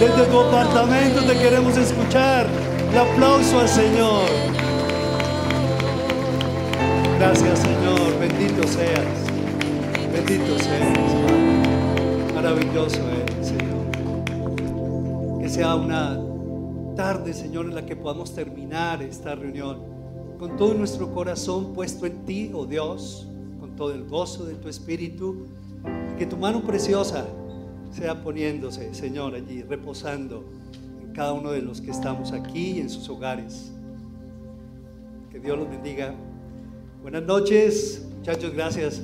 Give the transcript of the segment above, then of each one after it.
Desde tu apartamento te queremos escuchar. El aplauso al Señor. Gracias, Señor. Bendito seas. Bendito seas. Maravilloso eres, Señor. Que sea una tarde, Señor, en la que podamos terminar esta reunión con todo nuestro corazón puesto en ti, oh Dios, con todo el gozo de tu espíritu. que tu mano preciosa sea poniéndose, Señor, allí, reposando en cada uno de los que estamos aquí y en sus hogares. Que Dios los bendiga. Buenas noches, muchachos, gracias.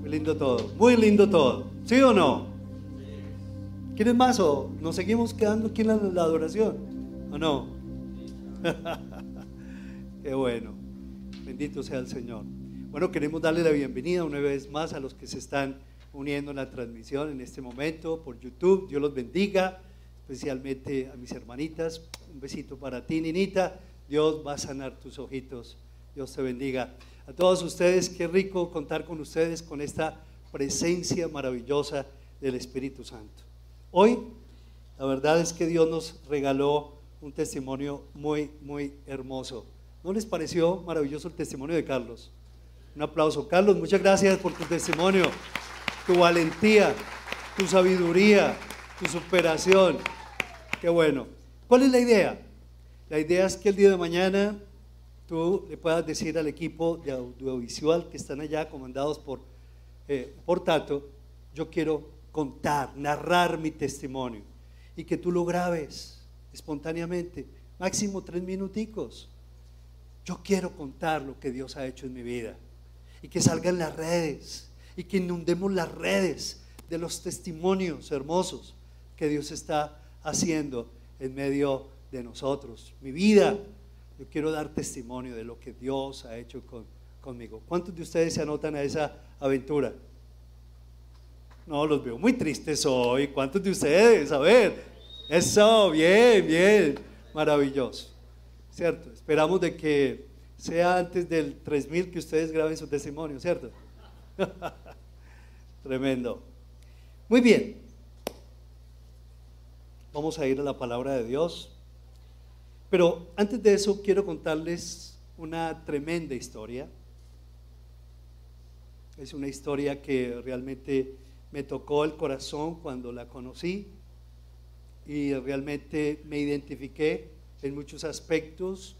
Muy lindo todo, muy lindo todo. ¿Sí o no? ¿Quieren más o nos seguimos quedando aquí en la, la adoración? ¿O no? Qué bueno. Bendito sea el Señor. Bueno, queremos darle la bienvenida una vez más a los que se están uniendo en la transmisión en este momento por YouTube. Dios los bendiga, especialmente a mis hermanitas. Un besito para ti, Ninita. Dios va a sanar tus ojitos. Dios te bendiga. A todos ustedes, qué rico contar con ustedes, con esta presencia maravillosa del Espíritu Santo. Hoy, la verdad es que Dios nos regaló un testimonio muy, muy hermoso. ¿No les pareció maravilloso el testimonio de Carlos? Un aplauso. Carlos, muchas gracias por tu testimonio tu valentía, tu sabiduría, tu superación. Qué bueno. ¿Cuál es la idea? La idea es que el día de mañana tú le puedas decir al equipo de audiovisual que están allá, comandados por, eh, por Tato, yo quiero contar, narrar mi testimonio y que tú lo grabes espontáneamente, máximo tres minuticos. Yo quiero contar lo que Dios ha hecho en mi vida y que salga en las redes y que inundemos las redes de los testimonios hermosos que Dios está haciendo en medio de nosotros. Mi vida, yo quiero dar testimonio de lo que Dios ha hecho conmigo. ¿Cuántos de ustedes se anotan a esa aventura? No, los veo muy tristes hoy. ¿Cuántos de ustedes? A ver, eso, bien, bien, maravilloso. ¿Cierto? Esperamos de que sea antes del 3000 que ustedes graben su testimonio, ¿cierto? Tremendo. Muy bien. Vamos a ir a la palabra de Dios. Pero antes de eso quiero contarles una tremenda historia. Es una historia que realmente me tocó el corazón cuando la conocí y realmente me identifiqué en muchos aspectos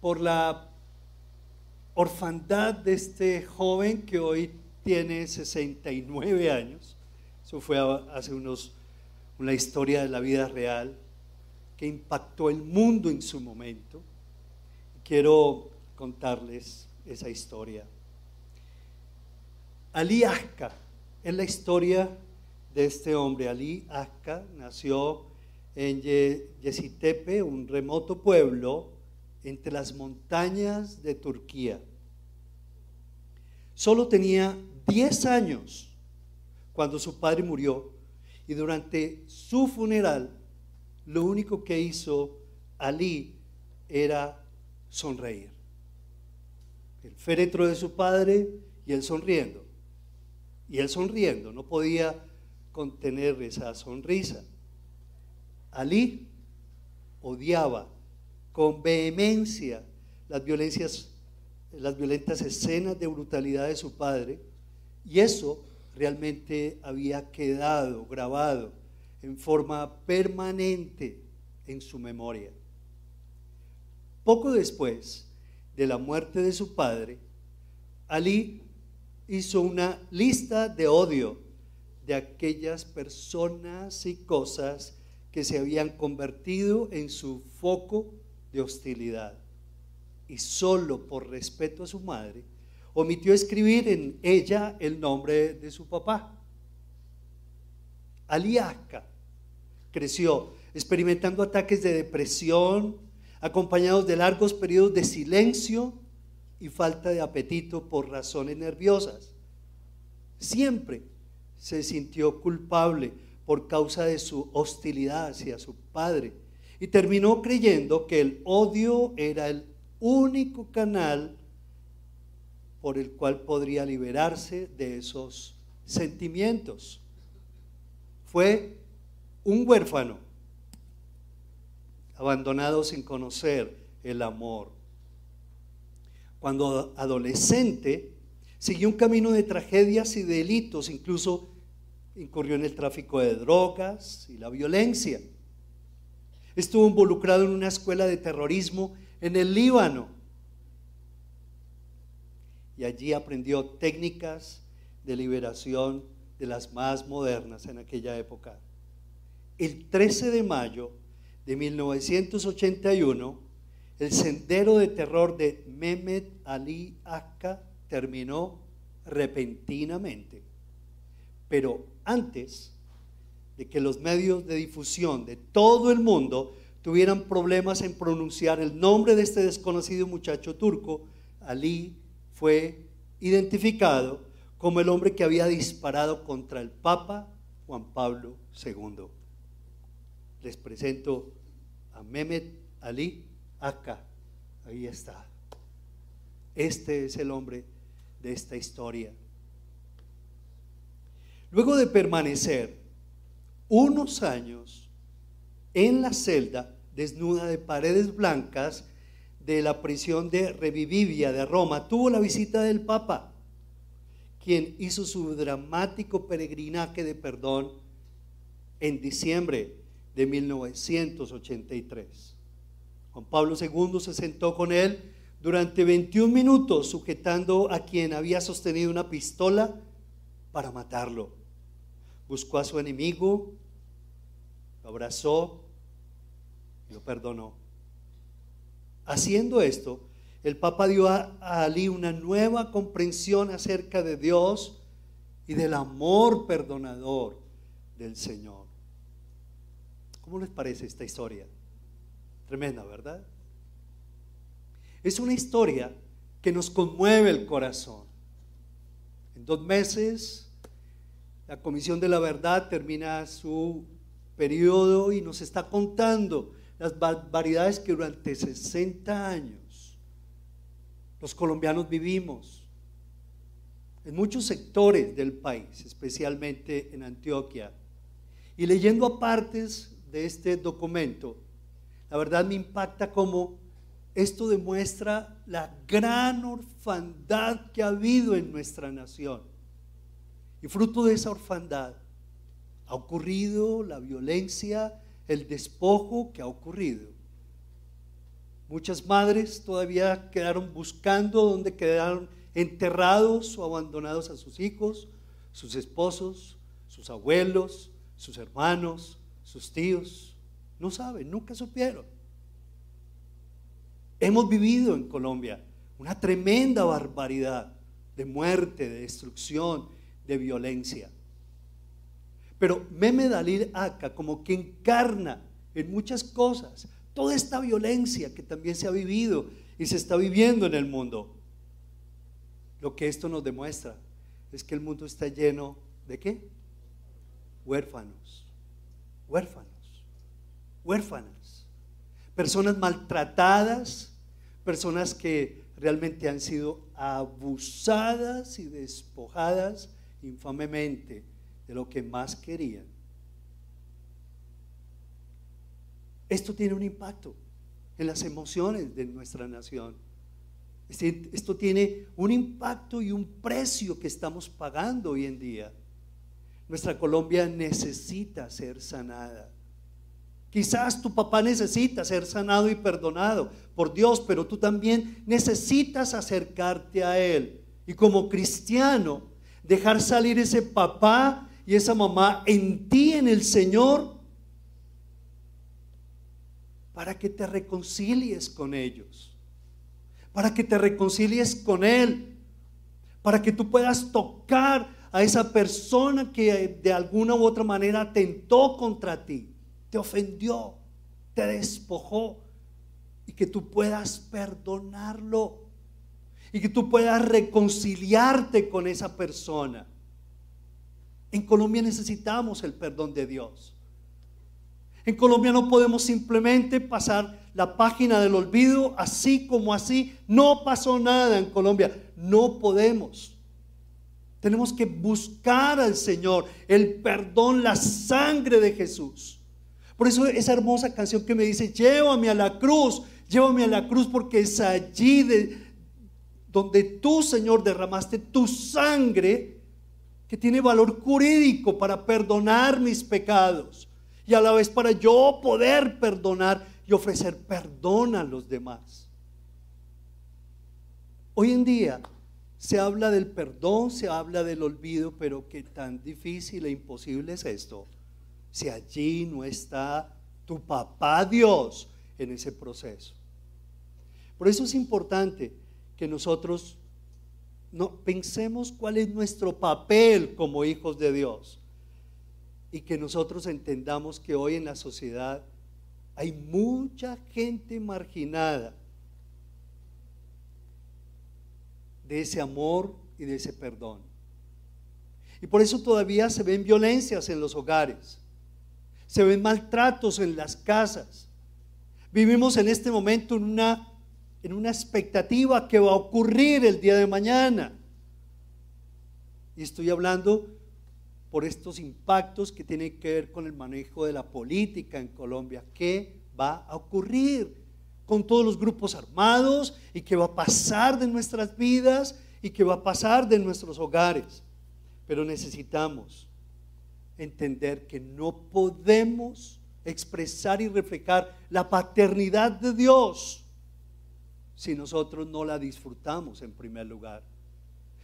por la orfandad de este joven que hoy tiene 69 años. Eso fue hace unos, una historia de la vida real que impactó el mundo en su momento. Quiero contarles esa historia. Ali Aska es la historia de este hombre. Ali Aska nació en Yesitepe, un remoto pueblo entre las montañas de Turquía. Solo tenía 10 años cuando su padre murió y durante su funeral lo único que hizo Ali era sonreír. El féretro de su padre y él sonriendo. Y él sonriendo, no podía contener esa sonrisa. Ali odiaba con vehemencia las violencias, las violentas escenas de brutalidad de su padre, y eso realmente había quedado grabado en forma permanente en su memoria. Poco después de la muerte de su padre, Ali hizo una lista de odio de aquellas personas y cosas que se habían convertido en su foco de hostilidad. Y solo por respeto a su madre, omitió escribir en ella el nombre de su papá. Aliaca creció experimentando ataques de depresión, acompañados de largos periodos de silencio y falta de apetito por razones nerviosas. Siempre se sintió culpable por causa de su hostilidad hacia su padre y terminó creyendo que el odio era el único canal por el cual podría liberarse de esos sentimientos. Fue un huérfano, abandonado sin conocer el amor. Cuando adolescente, siguió un camino de tragedias y delitos, incluso incurrió en el tráfico de drogas y la violencia. Estuvo involucrado en una escuela de terrorismo en el Líbano. Y allí aprendió técnicas de liberación de las más modernas en aquella época. El 13 de mayo de 1981, el sendero de terror de Mehmet Ali Akka terminó repentinamente. Pero antes que los medios de difusión de todo el mundo tuvieran problemas en pronunciar el nombre de este desconocido muchacho turco, Ali fue identificado como el hombre que había disparado contra el Papa Juan Pablo II. Les presento a Mehmet Ali Akka. Ahí está. Este es el hombre de esta historia. Luego de permanecer unos años en la celda desnuda de paredes blancas de la prisión de Revivivia de Roma, tuvo la visita del Papa, quien hizo su dramático peregrinaje de perdón en diciembre de 1983. Juan Pablo II se sentó con él durante 21 minutos sujetando a quien había sostenido una pistola para matarlo buscó a su enemigo, abrazó y lo perdonó. Haciendo esto, el Papa dio a, Ali una nueva comprensión acerca de Dios y del amor perdonador del Señor. ¿Cómo les parece esta historia? Tremenda, ¿verdad? Es una historia que nos conmueve el corazón. En dos meses la Comisión de la Verdad termina su periodo y nos está contando las barbaridades que durante 60 años los colombianos vivimos en muchos sectores del país, especialmente en Antioquia. Y leyendo apartes de este documento, la verdad me impacta como esto demuestra la gran orfandad que ha habido en nuestra nación. Y fruto de esa orfandad ha ocurrido la violencia, el despojo que ha ocurrido. Muchas madres todavía quedaron buscando donde quedaron enterrados o abandonados a sus hijos, sus esposos, sus abuelos, sus hermanos, sus tíos. No saben, nunca supieron. Hemos vivido en Colombia una tremenda barbaridad de muerte, de destrucción, de violencia. Pero Meme Dalil Aka como que encarna en muchas cosas toda esta violencia que también se ha vivido y se está viviendo en el mundo. Lo que esto nos demuestra es que el mundo está lleno de qué? Huérfanos, huérfanos, huérfanas, personas maltratadas, personas que realmente han sido abusadas y despojadas infamemente de lo que más querían. Esto tiene un impacto en las emociones de nuestra nación. Esto tiene un impacto y un precio que estamos pagando hoy en día. Nuestra Colombia necesita ser sanada. Quizás tu papá necesita ser sanado y perdonado por Dios, pero tú también necesitas acercarte a Él. Y como cristiano, dejar salir ese papá y esa mamá en ti, en el Señor, para que te reconcilies con ellos, para que te reconcilies con Él, para que tú puedas tocar a esa persona que de alguna u otra manera atentó contra ti, te ofendió, te despojó, y que tú puedas perdonarlo y que tú puedas reconciliarte con esa persona. En Colombia necesitamos el perdón de Dios. En Colombia no podemos simplemente pasar la página del olvido así como así. No pasó nada en Colombia. No podemos. Tenemos que buscar al Señor, el perdón, la sangre de Jesús. Por eso esa hermosa canción que me dice, llévame a la cruz, llévame a la cruz porque es allí de, donde tú, Señor, derramaste tu sangre que tiene valor jurídico para perdonar mis pecados y a la vez para yo poder perdonar y ofrecer perdón a los demás. Hoy en día se habla del perdón, se habla del olvido, pero qué tan difícil e imposible es esto si allí no está tu papá Dios en ese proceso. Por eso es importante que nosotros no pensemos cuál es nuestro papel como hijos de Dios y que nosotros entendamos que hoy en la sociedad hay mucha gente marginada de ese amor y de ese perdón. Y por eso todavía se ven violencias en los hogares, se ven maltratos en las casas. Vivimos en este momento en una, en una expectativa que va a ocurrir el día de mañana. Y estoy hablando por estos impactos que tienen que ver con el manejo de la política en Colombia. ¿Qué va a ocurrir con todos los grupos armados y qué va a pasar de nuestras vidas y qué va a pasar de nuestros hogares? Pero necesitamos entender que no podemos expresar y reflejar la paternidad de Dios si nosotros no la disfrutamos en primer lugar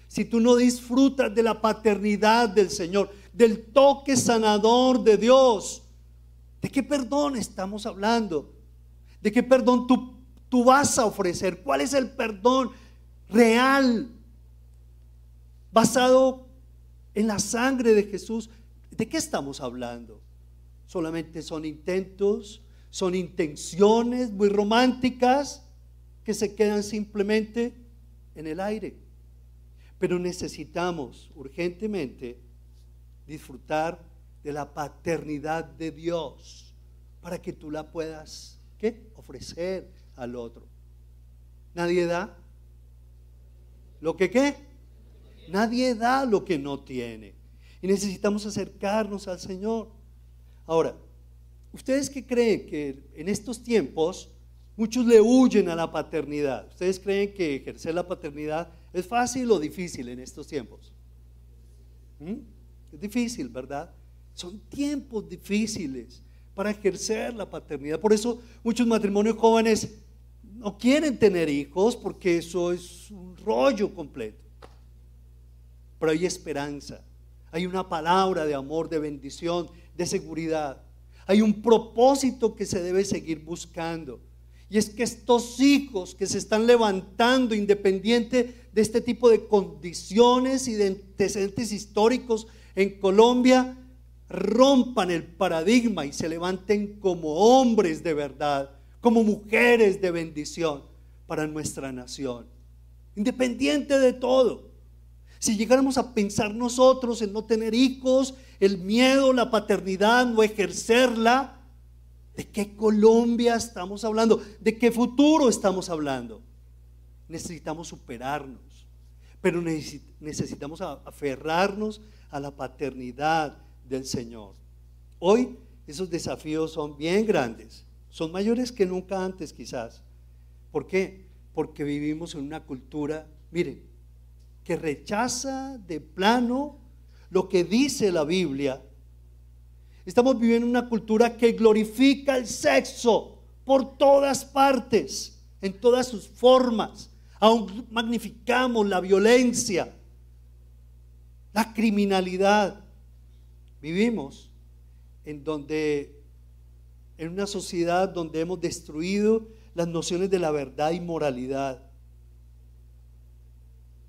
si tú no disfrutas de la paternidad del Señor, del toque sanador de Dios, ¿de qué perdón estamos hablando? ¿De qué perdón tú, tú vas a ofrecer? ¿Cuál es el perdón real basado en la sangre de Jesús? ¿De qué estamos hablando? Solamente son intentos, son intenciones muy románticas que se quedan simplemente en el aire. Pero necesitamos urgentemente disfrutar de la paternidad de Dios para que tú la puedas ¿qué? ofrecer al otro. Nadie da lo que qué? Nadie da lo que no tiene. Y necesitamos acercarnos al Señor. Ahora, ¿ustedes qué creen que en estos tiempos muchos le huyen a la paternidad? ¿Ustedes creen que ejercer la paternidad ¿Es fácil o difícil en estos tiempos? ¿Mm? Es difícil, ¿verdad? Son tiempos difíciles para ejercer la paternidad. Por eso muchos matrimonios jóvenes no quieren tener hijos porque eso es un rollo completo. Pero hay esperanza, hay una palabra de amor, de bendición, de seguridad. Hay un propósito que se debe seguir buscando. Y es que estos hijos que se están levantando independiente de este tipo de condiciones y de antecedentes históricos en Colombia, rompan el paradigma y se levanten como hombres de verdad, como mujeres de bendición para nuestra nación, independiente de todo. Si llegáramos a pensar nosotros en no tener hijos, el miedo, la paternidad, no ejercerla, ¿De qué Colombia estamos hablando? ¿De qué futuro estamos hablando? Necesitamos superarnos, pero necesitamos aferrarnos a la paternidad del Señor. Hoy esos desafíos son bien grandes, son mayores que nunca antes quizás. ¿Por qué? Porque vivimos en una cultura, miren, que rechaza de plano lo que dice la Biblia Estamos viviendo una cultura que glorifica el sexo por todas partes, en todas sus formas. Aún magnificamos la violencia, la criminalidad. Vivimos en donde en una sociedad donde hemos destruido las nociones de la verdad y moralidad.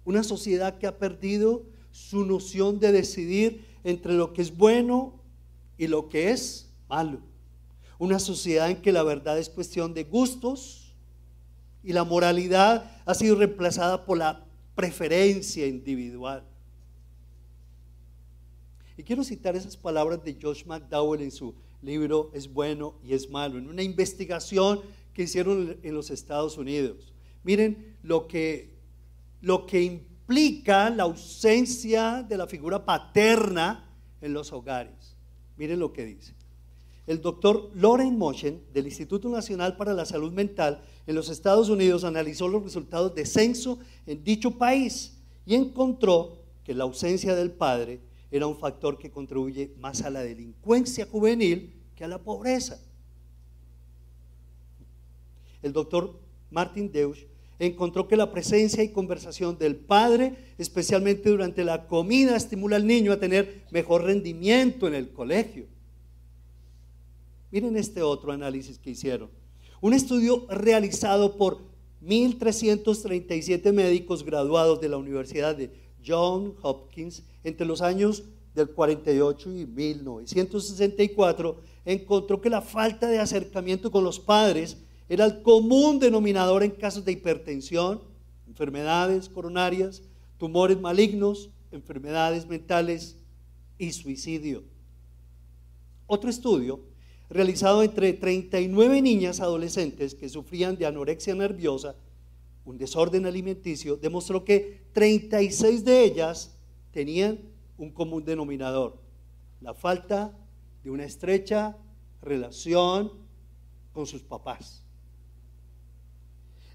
Una sociedad que ha perdido su noción de decidir entre lo que es bueno y lo que es malo. Una sociedad en que la verdad es cuestión de gustos y la moralidad ha sido reemplazada por la preferencia individual. Y quiero citar esas palabras de Josh McDowell en su libro Es bueno y es malo, en una investigación que hicieron en los Estados Unidos. Miren lo que, lo que explica la ausencia de la figura paterna en los hogares. Miren lo que dice. El doctor Loren Moschen del Instituto Nacional para la Salud Mental en los Estados Unidos analizó los resultados de censo en dicho país y encontró que la ausencia del padre era un factor que contribuye más a la delincuencia juvenil que a la pobreza. El doctor Martin Deutsch encontró que la presencia y conversación del padre, especialmente durante la comida, estimula al niño a tener mejor rendimiento en el colegio. Miren este otro análisis que hicieron. Un estudio realizado por 1.337 médicos graduados de la Universidad de John Hopkins entre los años del 48 y 1964 encontró que la falta de acercamiento con los padres era el común denominador en casos de hipertensión, enfermedades coronarias, tumores malignos, enfermedades mentales y suicidio. Otro estudio realizado entre 39 niñas adolescentes que sufrían de anorexia nerviosa, un desorden alimenticio, demostró que 36 de ellas tenían un común denominador, la falta de una estrecha relación con sus papás.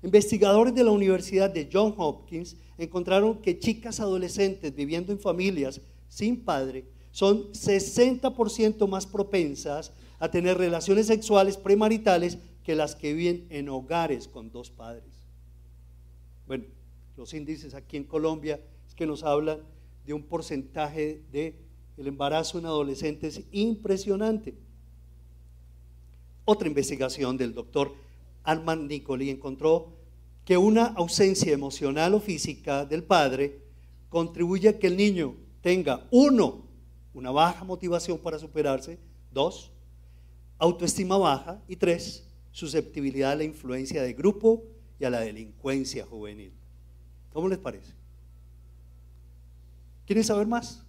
Investigadores de la Universidad de Johns Hopkins encontraron que chicas adolescentes viviendo en familias sin padre son 60% más propensas a tener relaciones sexuales premaritales que las que viven en hogares con dos padres. Bueno, los índices aquí en Colombia es que nos hablan de un porcentaje de el embarazo en adolescentes impresionante. Otra investigación del doctor Armand Nicoli encontró que una ausencia emocional o física del padre contribuye a que el niño tenga, uno, una baja motivación para superarse, dos, autoestima baja y tres, susceptibilidad a la influencia de grupo y a la delincuencia juvenil. ¿Cómo les parece? ¿Quieren saber más?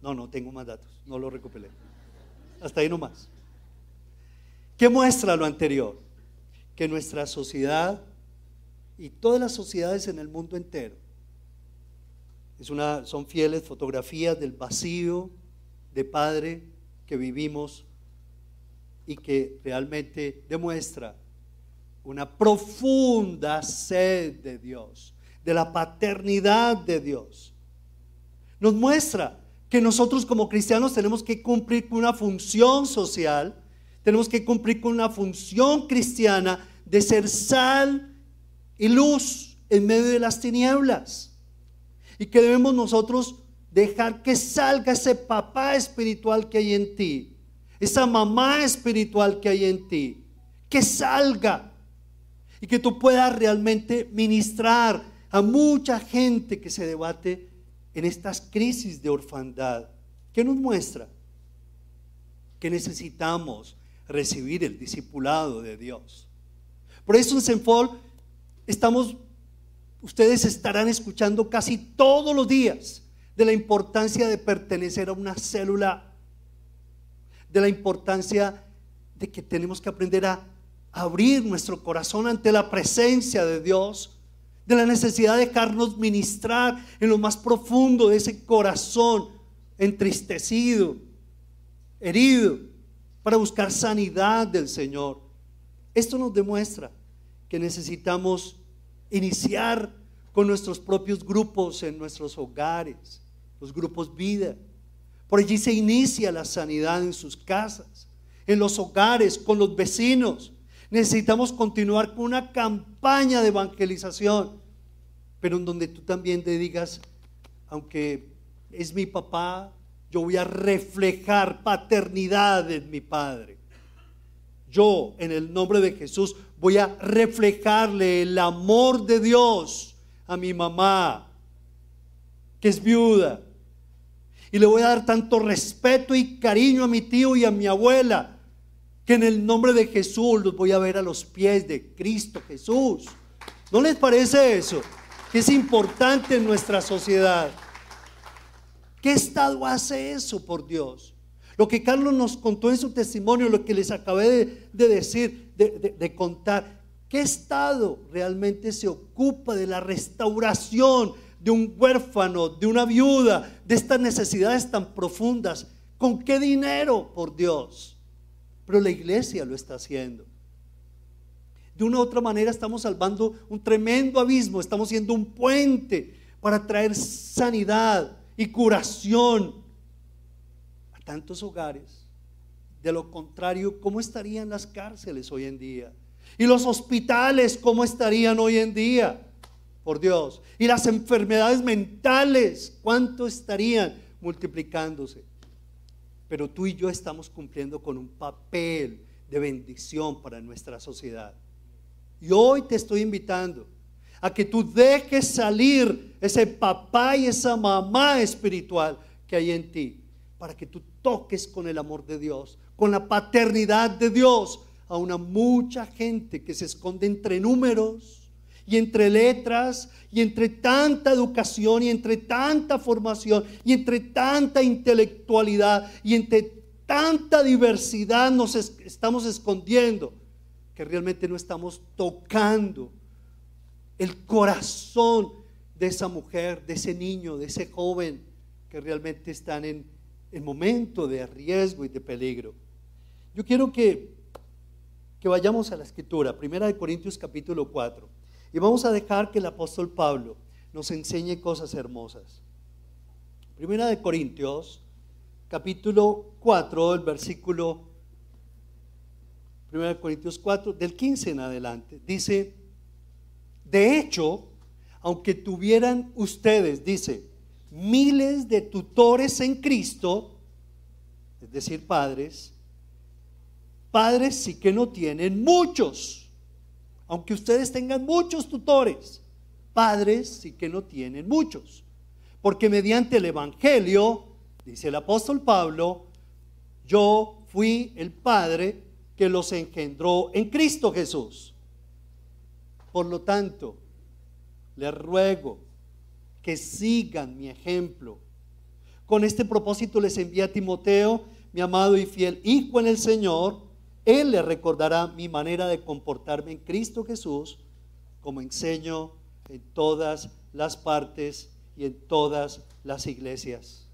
No, no tengo más datos, no lo recuperé. Hasta ahí nomás. ¿Qué muestra lo anterior? Que nuestra sociedad y todas las sociedades en el mundo entero es una, son fieles fotografías del vacío de padre que vivimos y que realmente demuestra una profunda sed de Dios, de la paternidad de Dios. Nos muestra que nosotros como cristianos tenemos que cumplir con una función social tenemos que cumplir con una función cristiana de ser sal y luz en medio de las tinieblas. Y que debemos nosotros dejar que salga ese papá espiritual que hay en ti, esa mamá espiritual que hay en ti, que salga y que tú puedas realmente ministrar a mucha gente que se debate en estas crisis de orfandad. ¿Qué nos muestra? Que necesitamos recibir el discipulado de Dios. Por eso en Senfol estamos, ustedes estarán escuchando casi todos los días de la importancia de pertenecer a una célula, de la importancia de que tenemos que aprender a abrir nuestro corazón ante la presencia de Dios, de la necesidad de dejarnos ministrar en lo más profundo de ese corazón entristecido, herido para buscar sanidad del Señor. Esto nos demuestra que necesitamos iniciar con nuestros propios grupos en nuestros hogares, los grupos vida. Por allí se inicia la sanidad en sus casas, en los hogares, con los vecinos. Necesitamos continuar con una campaña de evangelización, pero en donde tú también te digas, aunque es mi papá, yo voy a reflejar paternidad en mi Padre. Yo, en el nombre de Jesús, voy a reflejarle el amor de Dios a mi mamá, que es viuda. Y le voy a dar tanto respeto y cariño a mi tío y a mi abuela, que en el nombre de Jesús los voy a ver a los pies de Cristo Jesús. ¿No les parece eso? Que es importante en nuestra sociedad. ¿Qué estado hace eso por Dios? Lo que Carlos nos contó en su testimonio, lo que les acabé de, decir, de, contar, ¿qué estado realmente se ocupa de la restauración de un huérfano, de una viuda, de estas necesidades tan profundas. ¿Con qué dinero? Por Dios. Pero la iglesia lo está haciendo. De una u otra manera estamos salvando un tremendo abismo, estamos siendo un puente para traer sanidad y curación a tantos hogares. De lo contrario, ¿cómo estarían las cárceles hoy en día? ¿Y los hospitales cómo estarían hoy en día? Por Dios. ¿Y las enfermedades mentales cuánto estarían multiplicándose? Pero tú y yo estamos cumpliendo con un papel de bendición para nuestra sociedad. Y hoy te estoy invitando a que tú dejes salir ese papá y esa mamá espiritual que hay en ti, para que tú toques con el amor de Dios, con la paternidad de Dios a una mucha gente que se esconde entre números y entre letras y entre tanta educación y entre tanta formación y entre tanta intelectualidad y entre tanta diversidad nos estamos escondiendo que realmente no estamos tocando el corazón de esa mujer, de ese niño, de ese joven que realmente están en el momento de riesgo y de peligro. Yo quiero que, que vayamos a la escritura, Primera de Corintios capítulo 4, y vamos a dejar que el apóstol Pablo nos enseñe cosas hermosas. Primera de Corintios capítulo 4, el versículo 1 Corintios 4, del 15 en adelante, dice, de hecho, aunque tuvieran ustedes, dice, miles de tutores en Cristo, es decir, padres, padres sí que no tienen muchos, aunque ustedes tengan muchos tutores, padres sí que no tienen muchos, porque mediante el Evangelio, dice el apóstol Pablo, yo fui el padre que los engendró en Cristo Jesús. Por lo tanto, les ruego que sigan mi ejemplo. Con este propósito les envía a Timoteo, mi amado y fiel hijo en el Señor. Él le recordará mi manera de comportarme en Cristo Jesús, como enseño en todas las partes y en todas las iglesias.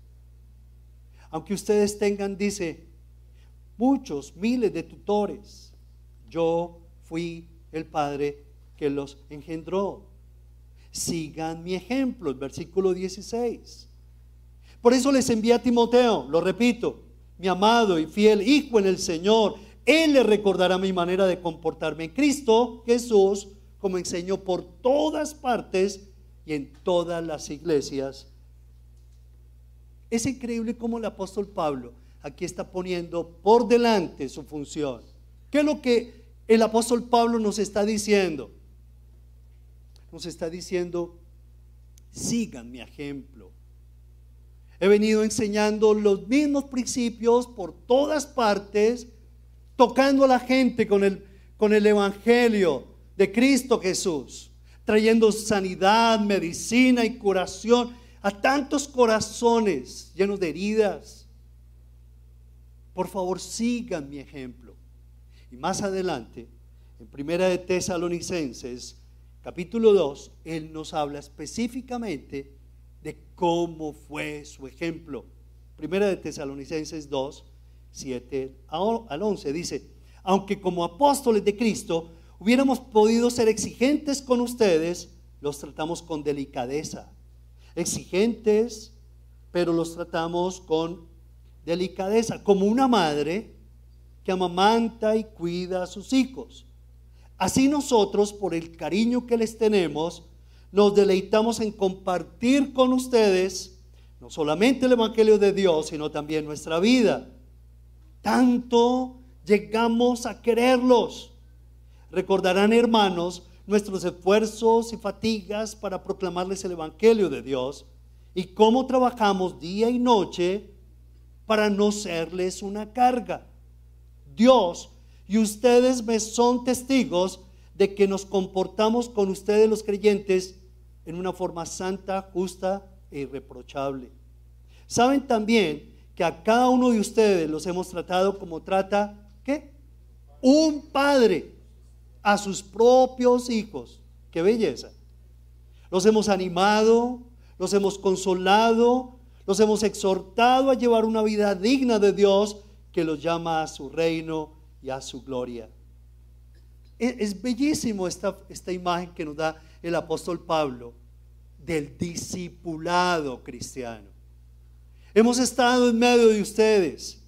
Aunque ustedes tengan, dice, muchos, miles de tutores. Yo fui el Padre que los engendró. Sigan mi ejemplo, el versículo 16. Por eso les envía a Timoteo, lo repito, mi amado y fiel hijo en el Señor. Él le recordará mi manera de comportarme en Cristo Jesús, como enseñó por todas partes y en todas las iglesias. Es increíble cómo el apóstol Pablo aquí está poniendo por delante su función. ¿Qué es lo que el apóstol Pablo nos está diciendo? Nos está diciendo, sigan mi ejemplo. He venido enseñando los mismos principios por todas partes, tocando a la gente con el, con el Evangelio de Cristo Jesús, trayendo sanidad, medicina y curación a tantos corazones llenos de heridas, por favor, sigan mi ejemplo. Y más adelante, en Primera de Tesalonicenses, capítulo 2, él nos habla específicamente de cómo fue su ejemplo. Primera de Tesalonicenses 2, 7 al 11 dice, aunque como apóstoles de Cristo hubiéramos podido ser exigentes con ustedes, los tratamos con delicadeza. Exigentes, pero los tratamos con delicadeza, como una madre que amamanta y cuida a sus hijos. Así nosotros, por el cariño que les tenemos, nos deleitamos en compartir con ustedes no solamente el Evangelio de Dios, sino también nuestra vida. Tanto llegamos a quererlos. Recordarán, hermanos, nuestros esfuerzos y fatigas para proclamarles el Evangelio de Dios y cómo trabajamos día y noche para no serles una carga. Dios y ustedes me son testigos de que nos comportamos con ustedes los creyentes en una forma santa, justa e irreprochable. Saben también que a cada uno de ustedes los hemos tratado como trata, ¿qué? Un padre a sus propios hijos. Qué belleza. Los hemos animado, los hemos consolado, los hemos exhortado a llevar una vida digna de Dios que los llama a su reino y a su gloria. Es, es bellísimo esta, esta imagen que nos da el apóstol Pablo del discipulado cristiano. Hemos estado en medio de ustedes.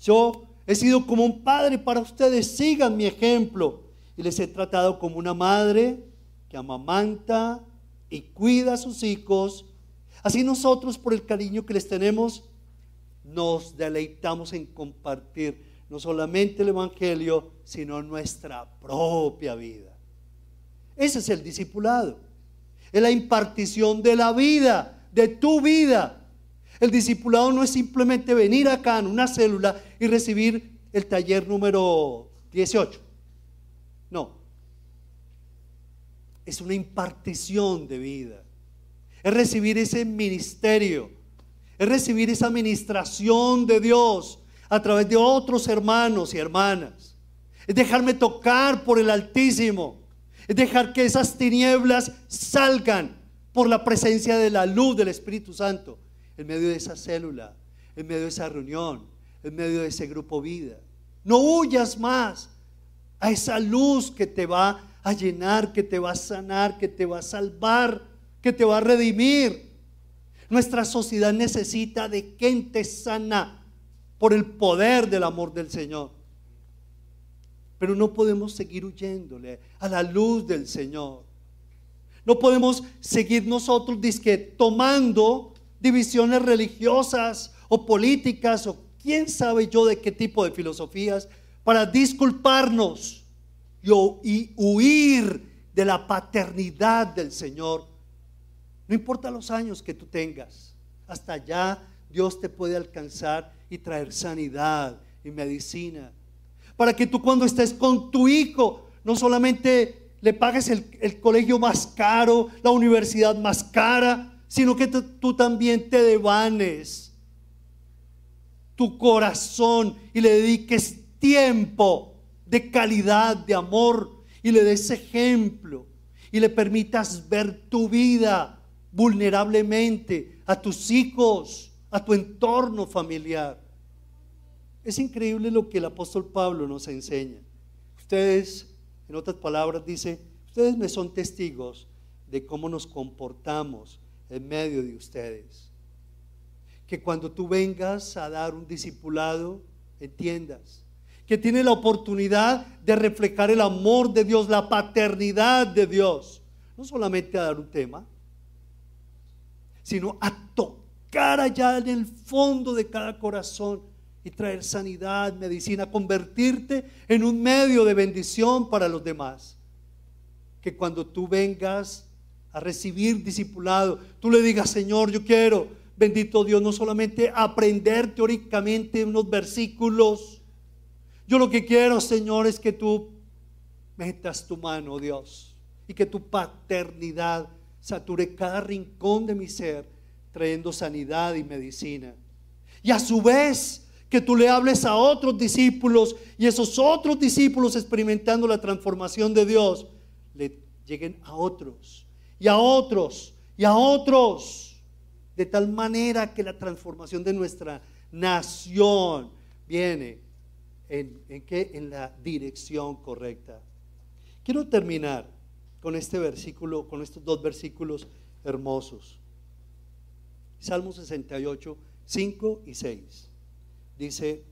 Yo he sido como un padre para ustedes. Sigan mi ejemplo. Y les he tratado como una madre que amamanta y cuida a sus hijos. Así nosotros, por el cariño que les tenemos, nos deleitamos en compartir no solamente el Evangelio, sino nuestra propia vida. Ese es el discipulado. Es la impartición de la vida, de tu vida. El discipulado no es simplemente venir acá en una célula y recibir el taller número 18. No. Es una impartición de vida. Es recibir ese ministerio. Es recibir esa administración de Dios a través de otros hermanos y hermanas. Es dejarme tocar por el Altísimo. Es dejar que esas tinieblas salgan por la presencia de la luz del Espíritu Santo en medio de esa célula, en medio de esa reunión, en medio de ese grupo vida. No huyas más a esa luz que te va a llenar, que te va a sanar, que te va a salvar, que te va a redimir. Nuestra sociedad necesita de gente sana por el poder del amor del Señor. Pero no podemos seguir huyéndole a la luz del Señor. No podemos seguir nosotros disque tomando divisiones religiosas o políticas o quién sabe yo de qué tipo de filosofías para disculparnos y, huir de la paternidad del Señor. No importa los años que tú tengas, hasta allá Dios te puede alcanzar y traer sanidad y medicina. Para que tú cuando estés con tu hijo, no solamente le pagues el, el colegio más caro, la universidad más cara, sino que tú, también te devanes tu corazón y le dediques tiempo de calidad, de amor y le des ejemplo y le permitas ver tu vida vulnerablemente a tus hijos, a tu entorno familiar. Es increíble lo que el apóstol Pablo nos enseña. Ustedes, en otras palabras, dice, ustedes me son testigos de cómo nos comportamos en medio de ustedes. Que cuando tú vengas a dar un discipulado, entiendas que tiene la oportunidad de reflejar el amor de Dios, la paternidad de Dios. No solamente a dar un tema, sino a tocar allá en el fondo de cada corazón y traer sanidad, medicina, convertirte en un medio de bendición para los demás. Que cuando tú vengas a recibir discipulado, tú le digas, Señor, yo quiero, bendito Dios, no solamente aprender teóricamente unos versículos. Yo lo que quiero, Señor, es que tú metas tu mano, Dios, y que tu paternidad sature cada rincón de mi ser, trayendo sanidad y medicina. Y a su vez, que tú le hables a otros discípulos y esos otros discípulos experimentando la transformación de Dios, le lleguen a otros y a otros y a otros, de tal manera que la transformación de nuestra nación viene en, en, en la dirección correcta. Quiero terminar con este versículo, con estos dos versículos hermosos. Salmo 68, 5 y 6. Dice,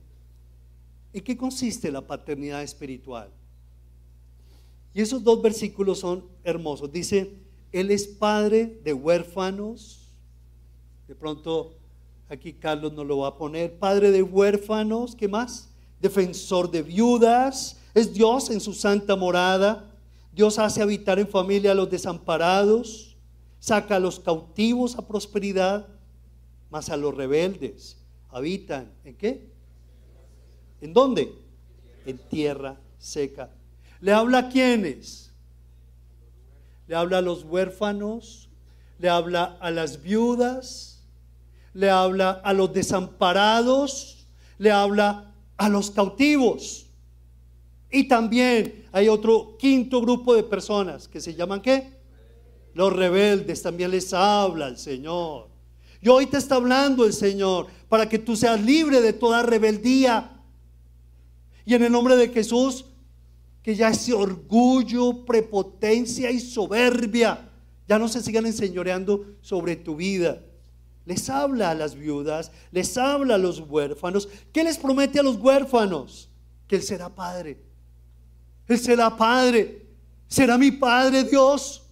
¿en qué consiste la paternidad espiritual? Y esos dos versículos son hermosos. Dice, él es padre de huérfanos. De pronto aquí Carlos nos lo va a poner. Padre de huérfanos, ¿qué más? Defensor de viudas. Es Dios en su santa morada. Dios hace habitar en familia a los desamparados. Saca a los cautivos a prosperidad. Más a los rebeldes habitan. ¿En qué? ¿En dónde? En tierra seca. ¿Le habla a quiénes? le habla a los huérfanos, le habla a las viudas, le habla a los desamparados, le habla a los cautivos. Y también hay otro quinto grupo de personas que se llaman ¿qué? los rebeldes también les habla el Señor. Y hoy te está hablando el Señor para que tú seas libre de toda rebeldía. Y en el nombre de Jesús, que ya ese orgullo, prepotencia y soberbia ya no se sigan enseñoreando sobre tu vida. Les habla a las viudas, les habla a los huérfanos. ¿Qué les promete a los huérfanos? Que Él será Padre. Él será Padre. Será mi Padre Dios.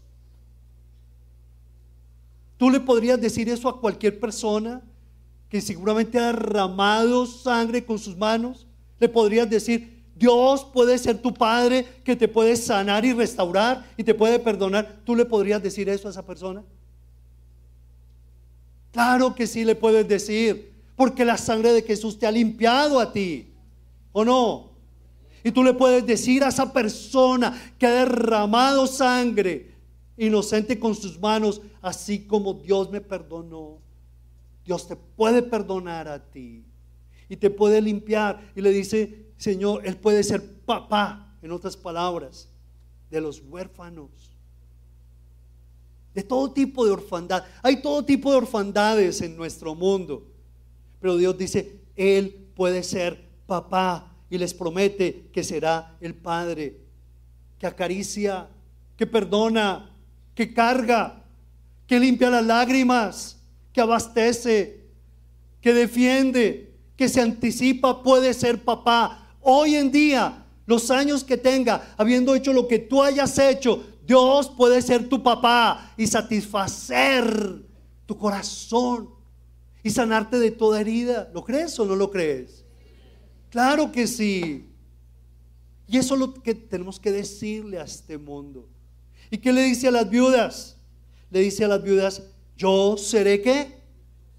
Tú le podrías decir eso a cualquier persona que seguramente ha derramado sangre con sus manos. Le podrías decir, Dios puede ser tu Padre que te puede sanar y restaurar y te puede perdonar. ¿Tú le podrías decir eso a esa persona? Claro que sí le puedes decir, porque la sangre de Jesús te ha limpiado a ti, ¿o no? Y tú le puedes decir a esa persona que ha derramado sangre inocente con sus manos, así como Dios me perdonó. Dios te puede perdonar a ti y te puede limpiar. Y le dice, Señor, Él puede ser papá, en otras palabras, de los huérfanos de todo tipo de orfandad. Hay todo tipo de orfandades en nuestro mundo. Pero Dios dice, Él puede ser papá y les promete que será el Padre, que acaricia, que perdona, que carga, que limpia las lágrimas, que abastece, que defiende, que se anticipa, puede ser papá. Hoy en día, los años que tenga, habiendo hecho lo que tú hayas hecho, Dios puede ser tu papá y satisfacer tu corazón y sanarte de toda herida. ¿Lo crees o no lo crees? Claro que sí. Y eso es lo que tenemos que decirle a este mundo. ¿Y qué le dice a las viudas? Le dice a las viudas, yo seré qué?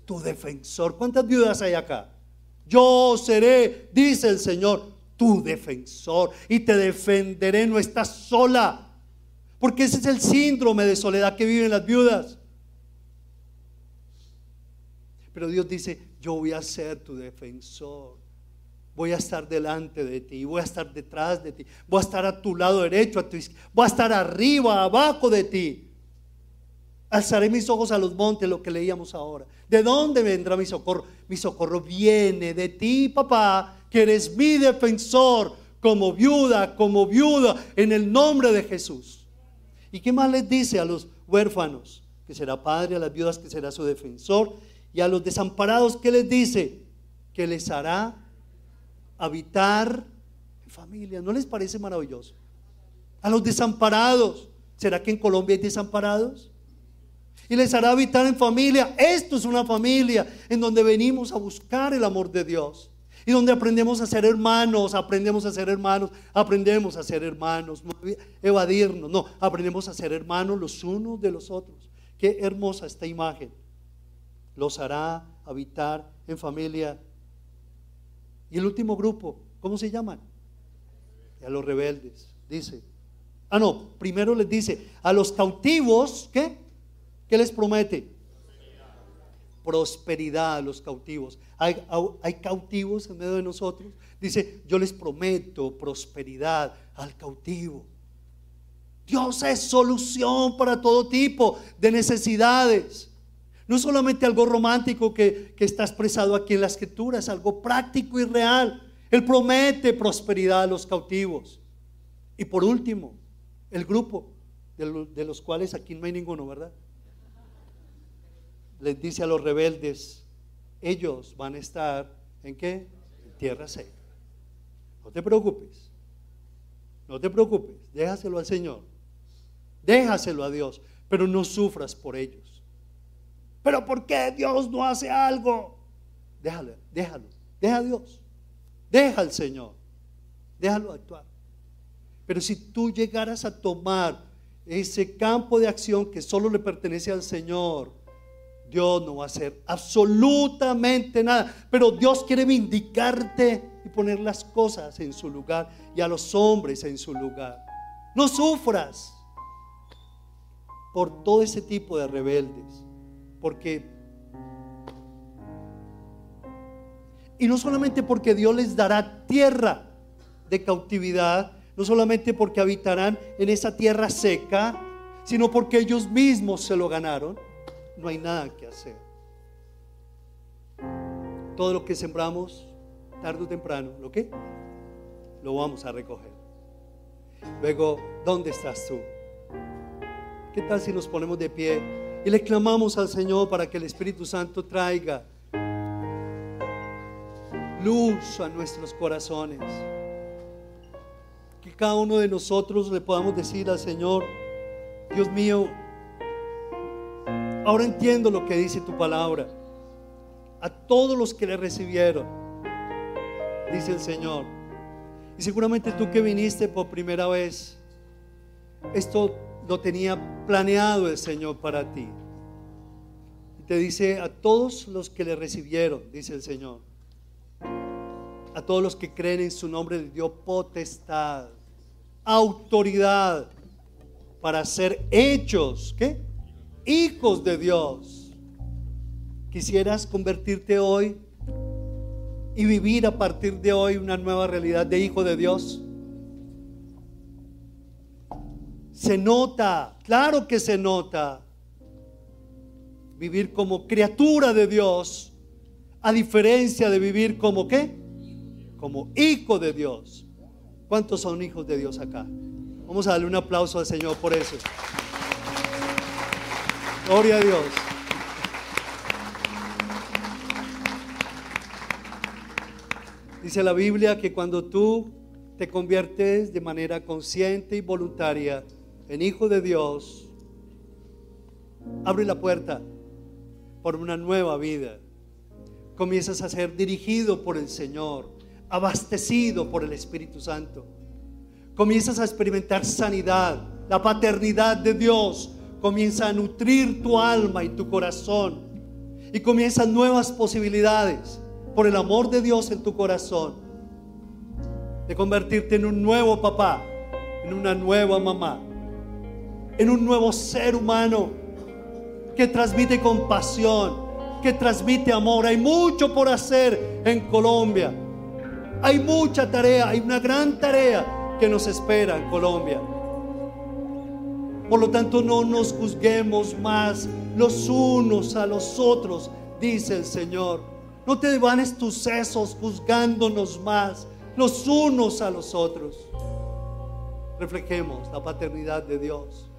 Tu defensor. ¿Cuántas viudas hay acá? Yo seré, dice el Señor, tu defensor y te defenderé. No estás sola. Porque ese es el síndrome de soledad que viven las viudas. Pero Dios dice, yo voy a ser tu defensor. Voy a estar delante de ti, voy a estar detrás de ti, voy a estar a tu lado derecho, a tu voy a estar arriba, abajo de ti. Alzaré mis ojos a los montes, lo que leíamos ahora. ¿De dónde vendrá mi socorro? Mi socorro viene de ti, papá, que eres mi defensor como viuda, como viuda, en el nombre de Jesús. ¿Y qué más les dice a los huérfanos? Que será padre, a las viudas que será su defensor. Y a los desamparados, ¿qué les dice? Que les hará habitar en familia. ¿No les parece maravilloso? A los desamparados. ¿Será que en Colombia hay desamparados? Y les hará habitar en familia. Esto es una familia en donde venimos a buscar el amor de Dios. Y donde aprendemos a ser hermanos, aprendemos a ser hermanos, aprendemos a ser hermanos, no evadirnos, no, aprendemos a ser hermanos los unos de los otros. Qué hermosa esta imagen. Los hará habitar en familia. Y el último grupo, ¿cómo se llaman? A los rebeldes, dice. Ah, no, primero les dice, a los cautivos, ¿qué? ¿Qué les promete? prosperidad a los cautivos. Hay, hay, cautivos en medio de nosotros. Dice, yo les prometo prosperidad al cautivo. Dios es solución para todo tipo de necesidades. No solamente algo romántico que, que está expresado aquí en la escritura, es algo práctico y real. Él promete prosperidad a los cautivos. Y por último, el grupo de los cuales aquí no hay ninguno, ¿verdad? les dice a los rebeldes, ellos van a estar en qué? En tierra seca. No te preocupes. No te preocupes. Déjaselo al Señor. Déjaselo a Dios. Pero no sufras por ellos. Pero ¿por qué Dios no hace algo? Déjalo, déjalo. Deja a Dios. Deja al Señor. Déjalo actuar. Pero si tú llegaras a tomar ese campo de acción que solo le pertenece al Señor, Dios no va a hacer absolutamente nada. Pero Dios quiere vindicarte y poner las cosas en su lugar y a los hombres en su lugar. No sufras por todo ese tipo de rebeldes. Porque... Y no solamente porque Dios les dará tierra de cautividad, no solamente porque habitarán en esa tierra seca, sino porque ellos mismos se lo ganaron, no hay nada que hacer. Todo lo que sembramos, tarde o temprano, ¿lo qué? Lo vamos a recoger. Luego, ¿dónde estás tú? ¿Qué tal si nos ponemos de pie y le clamamos al Señor para que el Espíritu Santo traiga luz a nuestros corazones? Que cada uno de nosotros le podamos decir al Señor, Dios mío, ahora entiendo lo que dice tu palabra. A todos los que le recibieron, dice el Señor. Y seguramente tú que viniste por primera vez, esto lo tenía planeado el Señor para ti. Y te dice a todos los que le recibieron, dice el Señor. A todos los que creen en su nombre le dio potestad, autoridad para ser hechos, ¿qué? Hijos de Dios. ¿Quisieras convertirte hoy y vivir a partir de hoy una nueva realidad de hijo de Dios? Se nota, claro que se nota, vivir como criatura de Dios, a diferencia de vivir como qué? Como hijo de Dios. ¿Cuántos son hijos de Dios acá? Vamos a darle un aplauso al Señor por eso. Gloria a Dios. Dice la Biblia que cuando tú te conviertes de manera consciente y voluntaria en hijo de Dios, abre la puerta por una nueva vida. Comienzas a ser dirigido por el Señor, abastecido por el Espíritu Santo comienzas a experimentar sanidad. La paternidad de Dios comienza a nutrir tu alma y tu corazón. Y comienzan nuevas posibilidades por el amor de Dios en tu corazón. De convertirte en un nuevo papá, en una nueva mamá, en un nuevo ser humano que transmite compasión, que transmite amor. Hay mucho por hacer en Colombia. Hay mucha tarea, hay una gran tarea que nos espera en Colombia. Por lo tanto, no nos juzguemos más los unos a los otros, dice el Señor. No te devanes tus sesos juzgándonos más los unos a los otros. Reflejemos la paternidad de Dios.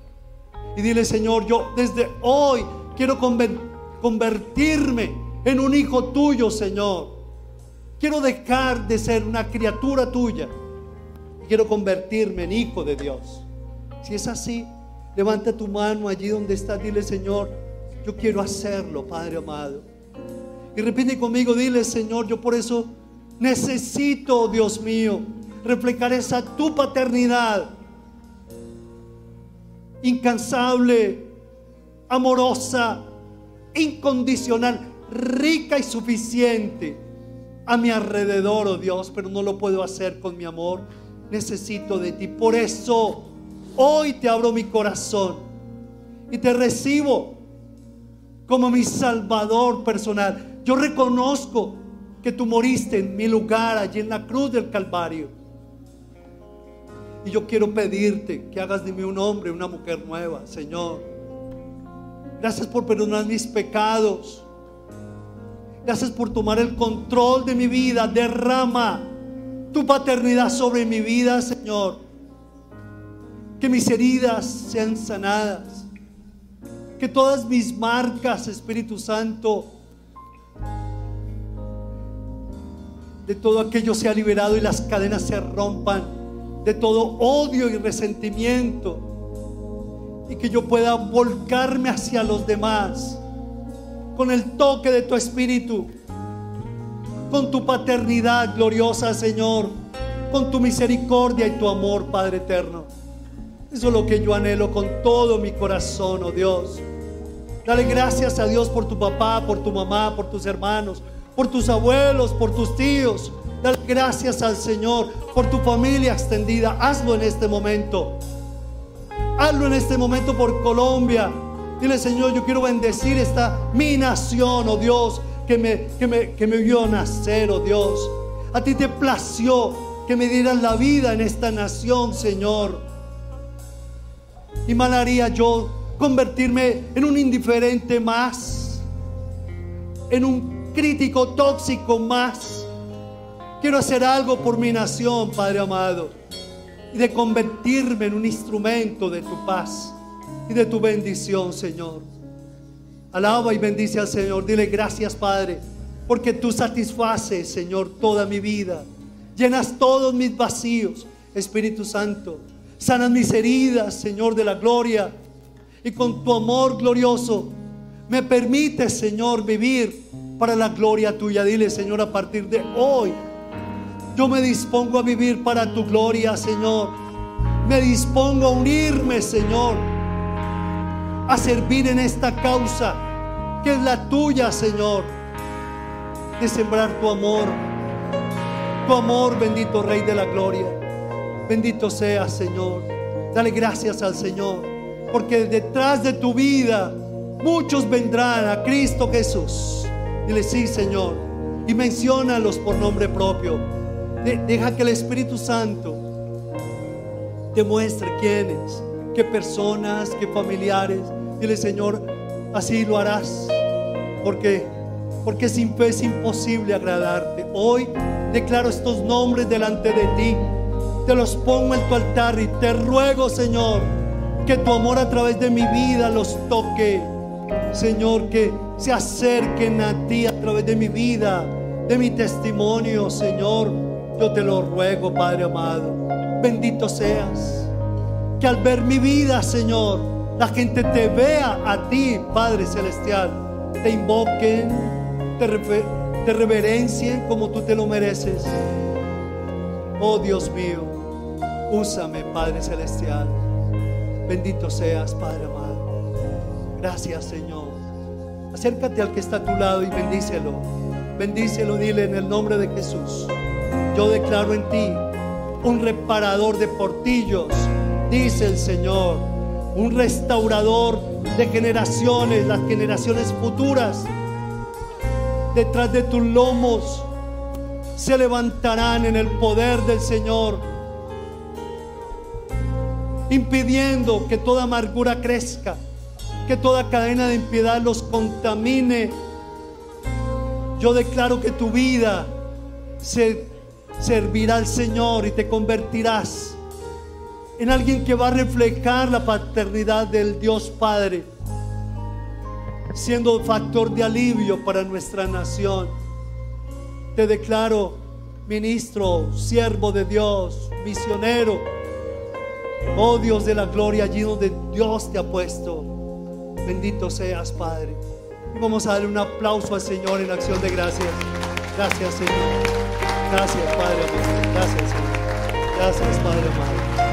Y dile, Señor, yo desde hoy quiero convertirme en un hijo tuyo, Señor. Quiero dejar de ser una criatura tuya quiero convertirme en hijo de Dios. Si es así, levanta tu mano allí donde estás, dile Señor, yo quiero hacerlo, Padre amado. Y repite conmigo, dile Señor, yo por eso necesito, Dios mío, reflejar esa tu paternidad incansable, amorosa, incondicional, rica y suficiente a mi alrededor, oh Dios, pero no lo puedo hacer con mi amor necesito de ti. Por eso hoy te abro mi corazón y te recibo como mi Salvador personal. Yo reconozco que tú moriste en mi lugar, allí en la cruz del Calvario. Y yo quiero pedirte que hagas de mí un hombre, una mujer nueva, Señor. Gracias por perdonar mis pecados. Gracias por tomar el control de mi vida. Derrama tu paternidad sobre mi vida, Señor. Que mis heridas sean sanadas. Que todas mis marcas, Espíritu Santo, de todo aquello sea liberado y las cadenas se rompan. De todo odio y resentimiento. Y que yo pueda volcarme hacia los demás con el toque de tu Espíritu con tu paternidad gloriosa, Señor, con tu misericordia y tu amor, Padre eterno. Eso es lo que yo anhelo con todo mi corazón, oh Dios. Dale gracias a Dios por tu papá, por tu mamá, por tus hermanos, por tus abuelos, por tus tíos. Dale gracias al Señor por tu familia extendida. Hazlo en este momento. Hazlo en este momento por Colombia. Dile, Señor, yo quiero bendecir esta mi nación, oh Dios que me, que me, que me vio nacer, oh Dios. A ti te plació que me dieras la vida en esta nación, Señor. Y mal haría yo convertirme en un indiferente más, en un crítico tóxico más. Quiero hacer algo por mi nación, Padre amado, y de convertirme en un instrumento de tu paz y de tu bendición, Señor. Alaba y bendice al Señor. Dile gracias, Padre, porque tú satisfaces, Señor, toda mi vida. Llenas todos mis vacíos, Espíritu Santo. Sanas mis heridas, Señor de la gloria. Y con tu amor glorioso me permite, Señor, vivir para la gloria tuya. Dile, Señor, a partir de hoy, yo me dispongo a vivir para tu gloria, Señor. Me dispongo a unirme, Señor, a servir en esta causa que es la tuya, Señor, de sembrar tu amor. Tu amor, bendito Rey de la Gloria. Bendito sea, Señor. Dale gracias al Señor. Porque detrás de tu vida muchos vendrán a Cristo Jesús. Dile, sí, Señor. Y menciónalos por nombre propio. Deja que el Espíritu Santo te muestre quiénes, qué personas, qué familiares. Dile, Señor, así lo harás. Porque, porque sin fe es imposible agradarte. Hoy declaro estos nombres delante de ti te los pongo en tu altar y te ruego, Señor, que tu amor a través de mi vida los toque. Señor, que se acerquen a ti a través de mi vida, de mi testimonio, Señor. Yo te lo ruego, Padre amado. Bendito seas. Que al ver mi vida, Señor, la gente te vea a ti, Padre Celestial. Te invoquen, te, te reverencien como tú te lo mereces. Oh Dios mío. Úsame, Padre Celestial. Bendito seas, Padre amado. Gracias, Señor. Acércate al que está a tu lado y bendícelo. Bendícelo, dile en el nombre de Jesús. Yo declaro en ti un reparador de portillos, dice el Señor. Un restaurador de generaciones, las generaciones futuras. Detrás de tus lomos se levantarán en el poder del Señor impidiendo que toda amargura crezca, que toda cadena de impiedad los contamine. Yo declaro que tu vida se servirá al Señor y te convertirás en alguien que va a reflejar la paternidad del Dios Padre, siendo factor de alivio para nuestra nación. Te declaro ministro, siervo de Dios, misionero Oh Dios de la gloria, allí donde Dios te ha puesto. Bendito seas, Padre. Vamos a darle un aplauso al Señor en acción de gracias. Gracias, Señor. Gracias, Padre amado. Gracias, Señor. Gracias, Padre amado.